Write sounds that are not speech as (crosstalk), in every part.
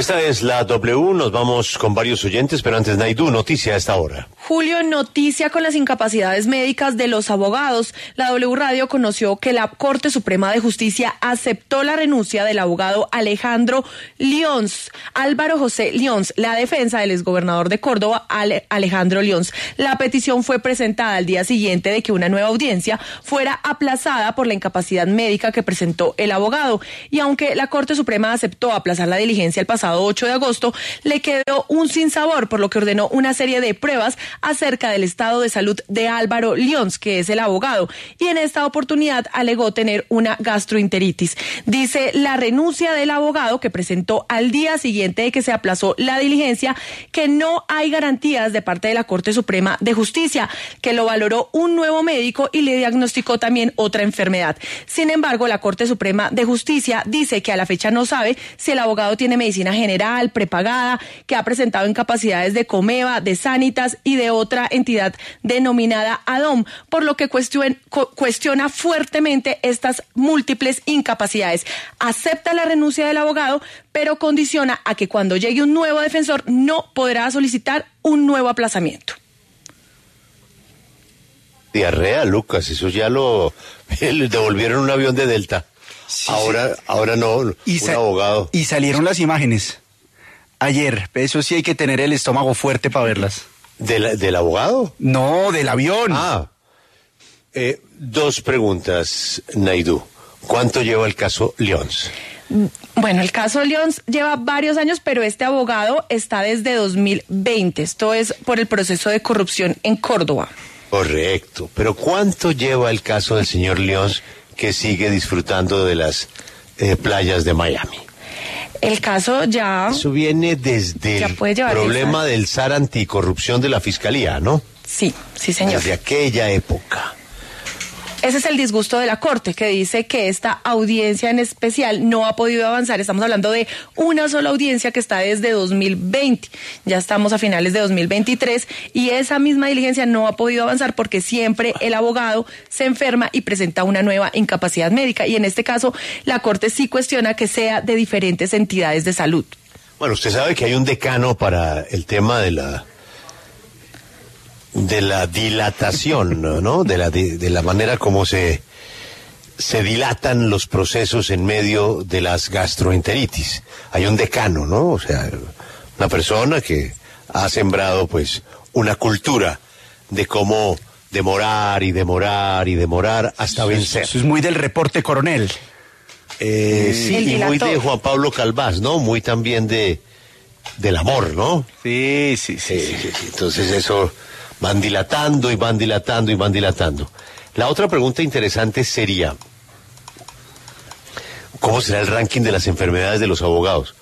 Esta es la W, nos vamos con varios oyentes, pero antes Naidu, noticia a esta hora. Julio, noticia con las incapacidades médicas de los abogados. La W Radio conoció que la Corte Suprema de Justicia aceptó la renuncia del abogado Alejandro Lions, Álvaro José Lions, la defensa del exgobernador de Córdoba, Alejandro Lions. La petición fue presentada al día siguiente de que una nueva audiencia fuera aplazada por la incapacidad médica que presentó el abogado. Y aunque la Corte Suprema aceptó aplazar la diligencia el pasado 8 de agosto, le quedó un sinsabor, por lo que ordenó una serie de pruebas acerca del estado de salud de Álvaro Lions, que es el abogado, y en esta oportunidad alegó tener una gastroenteritis. Dice la renuncia del abogado que presentó al día siguiente de que se aplazó la diligencia que no hay garantías de parte de la Corte Suprema de Justicia, que lo valoró un nuevo médico y le diagnosticó también otra enfermedad. Sin embargo, la Corte Suprema de Justicia dice que a la fecha no sabe si el abogado tiene medicina general, prepagada, que ha presentado incapacidades de Comeva, de Sanitas y de otra entidad denominada ADOM, por lo que cuestiona fuertemente estas múltiples incapacidades. Acepta la renuncia del abogado, pero condiciona a que cuando llegue un nuevo defensor no podrá solicitar un nuevo aplazamiento. Diarrea, Lucas, eso ya lo (laughs) le devolvieron un avión de Delta ahora, ahora no, y un abogado. Y salieron las imágenes. Ayer, eso sí hay que tener el estómago fuerte para verlas. ¿Del, abogado? No, del avión. Ah. Eh, dos preguntas, Naidu. ¿Cuánto lleva el caso Leons? Bueno, el caso Leons lleva varios años, pero este abogado está desde 2020. Esto es por el proceso de corrupción en Córdoba. Correcto. Pero ¿cuánto lleva el caso del señor Leons que sigue disfrutando de las eh, playas de Miami. El caso ya... Eso viene desde el problema del SAR anticorrupción de la Fiscalía, ¿no? Sí, sí, señor. Desde aquella época. Ese es el disgusto de la Corte, que dice que esta audiencia en especial no ha podido avanzar. Estamos hablando de una sola audiencia que está desde 2020. Ya estamos a finales de 2023 y esa misma diligencia no ha podido avanzar porque siempre el abogado se enferma y presenta una nueva incapacidad médica. Y en este caso, la Corte sí cuestiona que sea de diferentes entidades de salud. Bueno, usted sabe que hay un decano para el tema de la de la dilatación, ¿no? De la, de, la manera como se, se dilatan los procesos en medio de las gastroenteritis. Hay un decano, ¿no? O sea, una persona que ha sembrado, pues, una cultura de cómo demorar y demorar y demorar hasta vencer. Eso es muy del reporte coronel. Eh, sí, y muy de Juan Pablo Calvás, ¿no? Muy también de del amor, ¿no? sí, sí. sí, sí. Entonces eso Van dilatando y van dilatando y van dilatando. La otra pregunta interesante sería, ¿cómo será el ranking de las enfermedades de los abogados?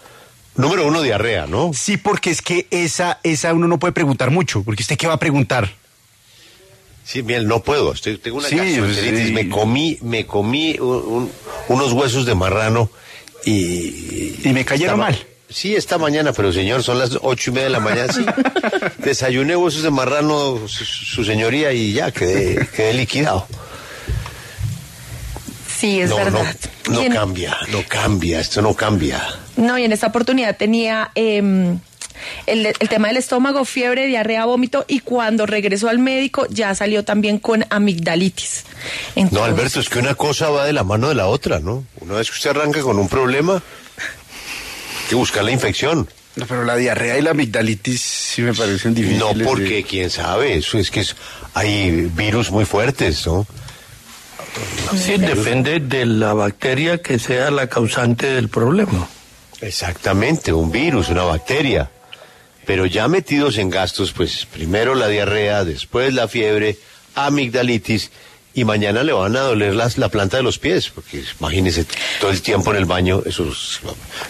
Número uno, diarrea, ¿no? Sí, porque es que esa, esa uno no puede preguntar mucho, porque usted qué va a preguntar. Sí, bien, no puedo. Estoy, tengo una sí, Me comí, me comí unos huesos de marrano y... Y me cayeron mal. Sí, esta mañana, pero señor, son las ocho y media de la mañana. Sí. (laughs) Desayuné huesos de marrano, su, señoría, y ya quedé, quedé liquidado. Sí, es verdad. No, no cambia, no cambia, esto no cambia. No, y en esta oportunidad tenía el, el, tema del estómago, fiebre, diarrea, vómito, y cuando regresó al médico ya salió también con amigdalitis. No, Alberto, es que una cosa va de la mano de la otra, ¿no? Una vez que usted arranca con un problema, que buscar la infección. No, pero la diarrea y la amigdalitis sí me parecen difíciles. No, porque quién sabe, eso es que hay virus muy fuertes, ¿no? Sí, depende de la bacteria que sea la causante del problema. Exactamente, un virus, una bacteria. Pero ya metidos en gastos, pues primero la diarrea, después la fiebre, amigdalitis y mañana le van a doler las, la planta de los pies, porque imagínese todo el tiempo en el baño, eso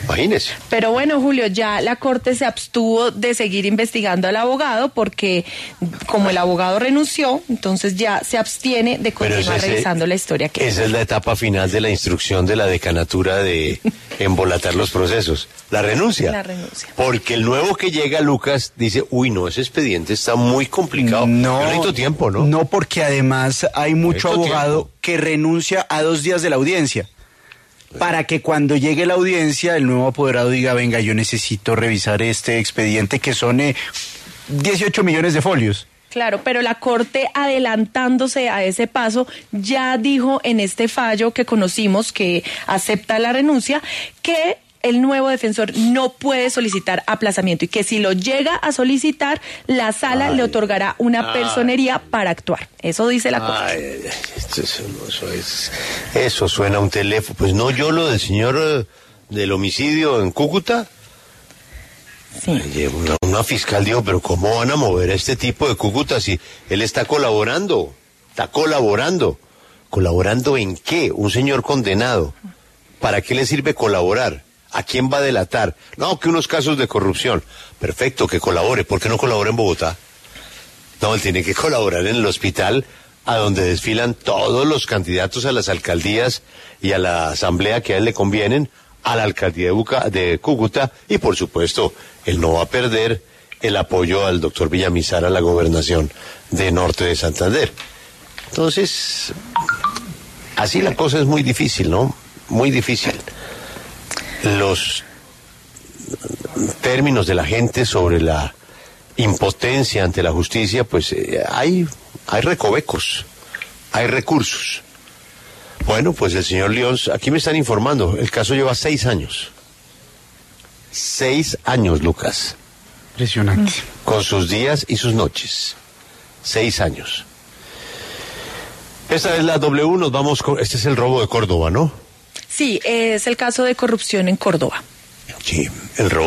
imagínese. Pero bueno, Julio, ya la Corte se abstuvo de seguir investigando al abogado porque como el abogado renunció, entonces ya se abstiene de continuar revisando la historia que Esa es la etapa final de la instrucción de la decanatura de (laughs) embolatar los procesos. La renuncia. La renuncia. Porque el nuevo que llega, Lucas, dice, uy, no, ese expediente está muy complicado. No, tiempo, ¿no? No, porque además hay mucho abogado que renuncia a dos días de la audiencia. para que cuando llegue la audiencia el nuevo apoderado diga, venga, yo necesito revisar este expediente que son eh, 18 millones de folios. Claro, pero la Corte adelantándose a ese paso ya dijo en este fallo que conocimos que acepta la renuncia que el nuevo defensor no puede solicitar aplazamiento y que si lo llega a solicitar, la sala Ay. le otorgará una Ay. personería para actuar. Eso dice la Corte. Ay, es- eso, es- eso suena a un teléfono. Pues no yo lo del señor eh, del homicidio en Cúcuta. Sí. Una, una fiscal dijo, pero ¿cómo van a mover a este tipo de Cúcuta si él está colaborando? Está colaborando. ¿Colaborando en qué? Un señor condenado. ¿Para qué le sirve colaborar? ¿A quién va a delatar? No, que unos casos de corrupción. Perfecto, que colabore. ¿Por qué no colabora en Bogotá? No, él tiene que colaborar en el hospital a donde desfilan todos los candidatos a las alcaldías y a la asamblea que a él le convienen, a la alcaldía de, Buca- de Cúcuta y por supuesto, él no va a perder el apoyo al doctor Villamizar a la gobernación de Norte de Santander. Entonces, así la cosa es muy difícil, ¿no? Muy difícil. Los términos de la gente sobre la impotencia ante la justicia, pues eh, hay, hay recovecos, hay recursos. Bueno, pues el señor León, aquí me están informando, el caso lleva seis años. Seis años, Lucas, Impresionante. con sus días y sus noches. Seis años. Esta es la W, nos vamos con, este es el robo de Córdoba, ¿no? Sí, es el caso de corrupción en Córdoba. Sí, el robo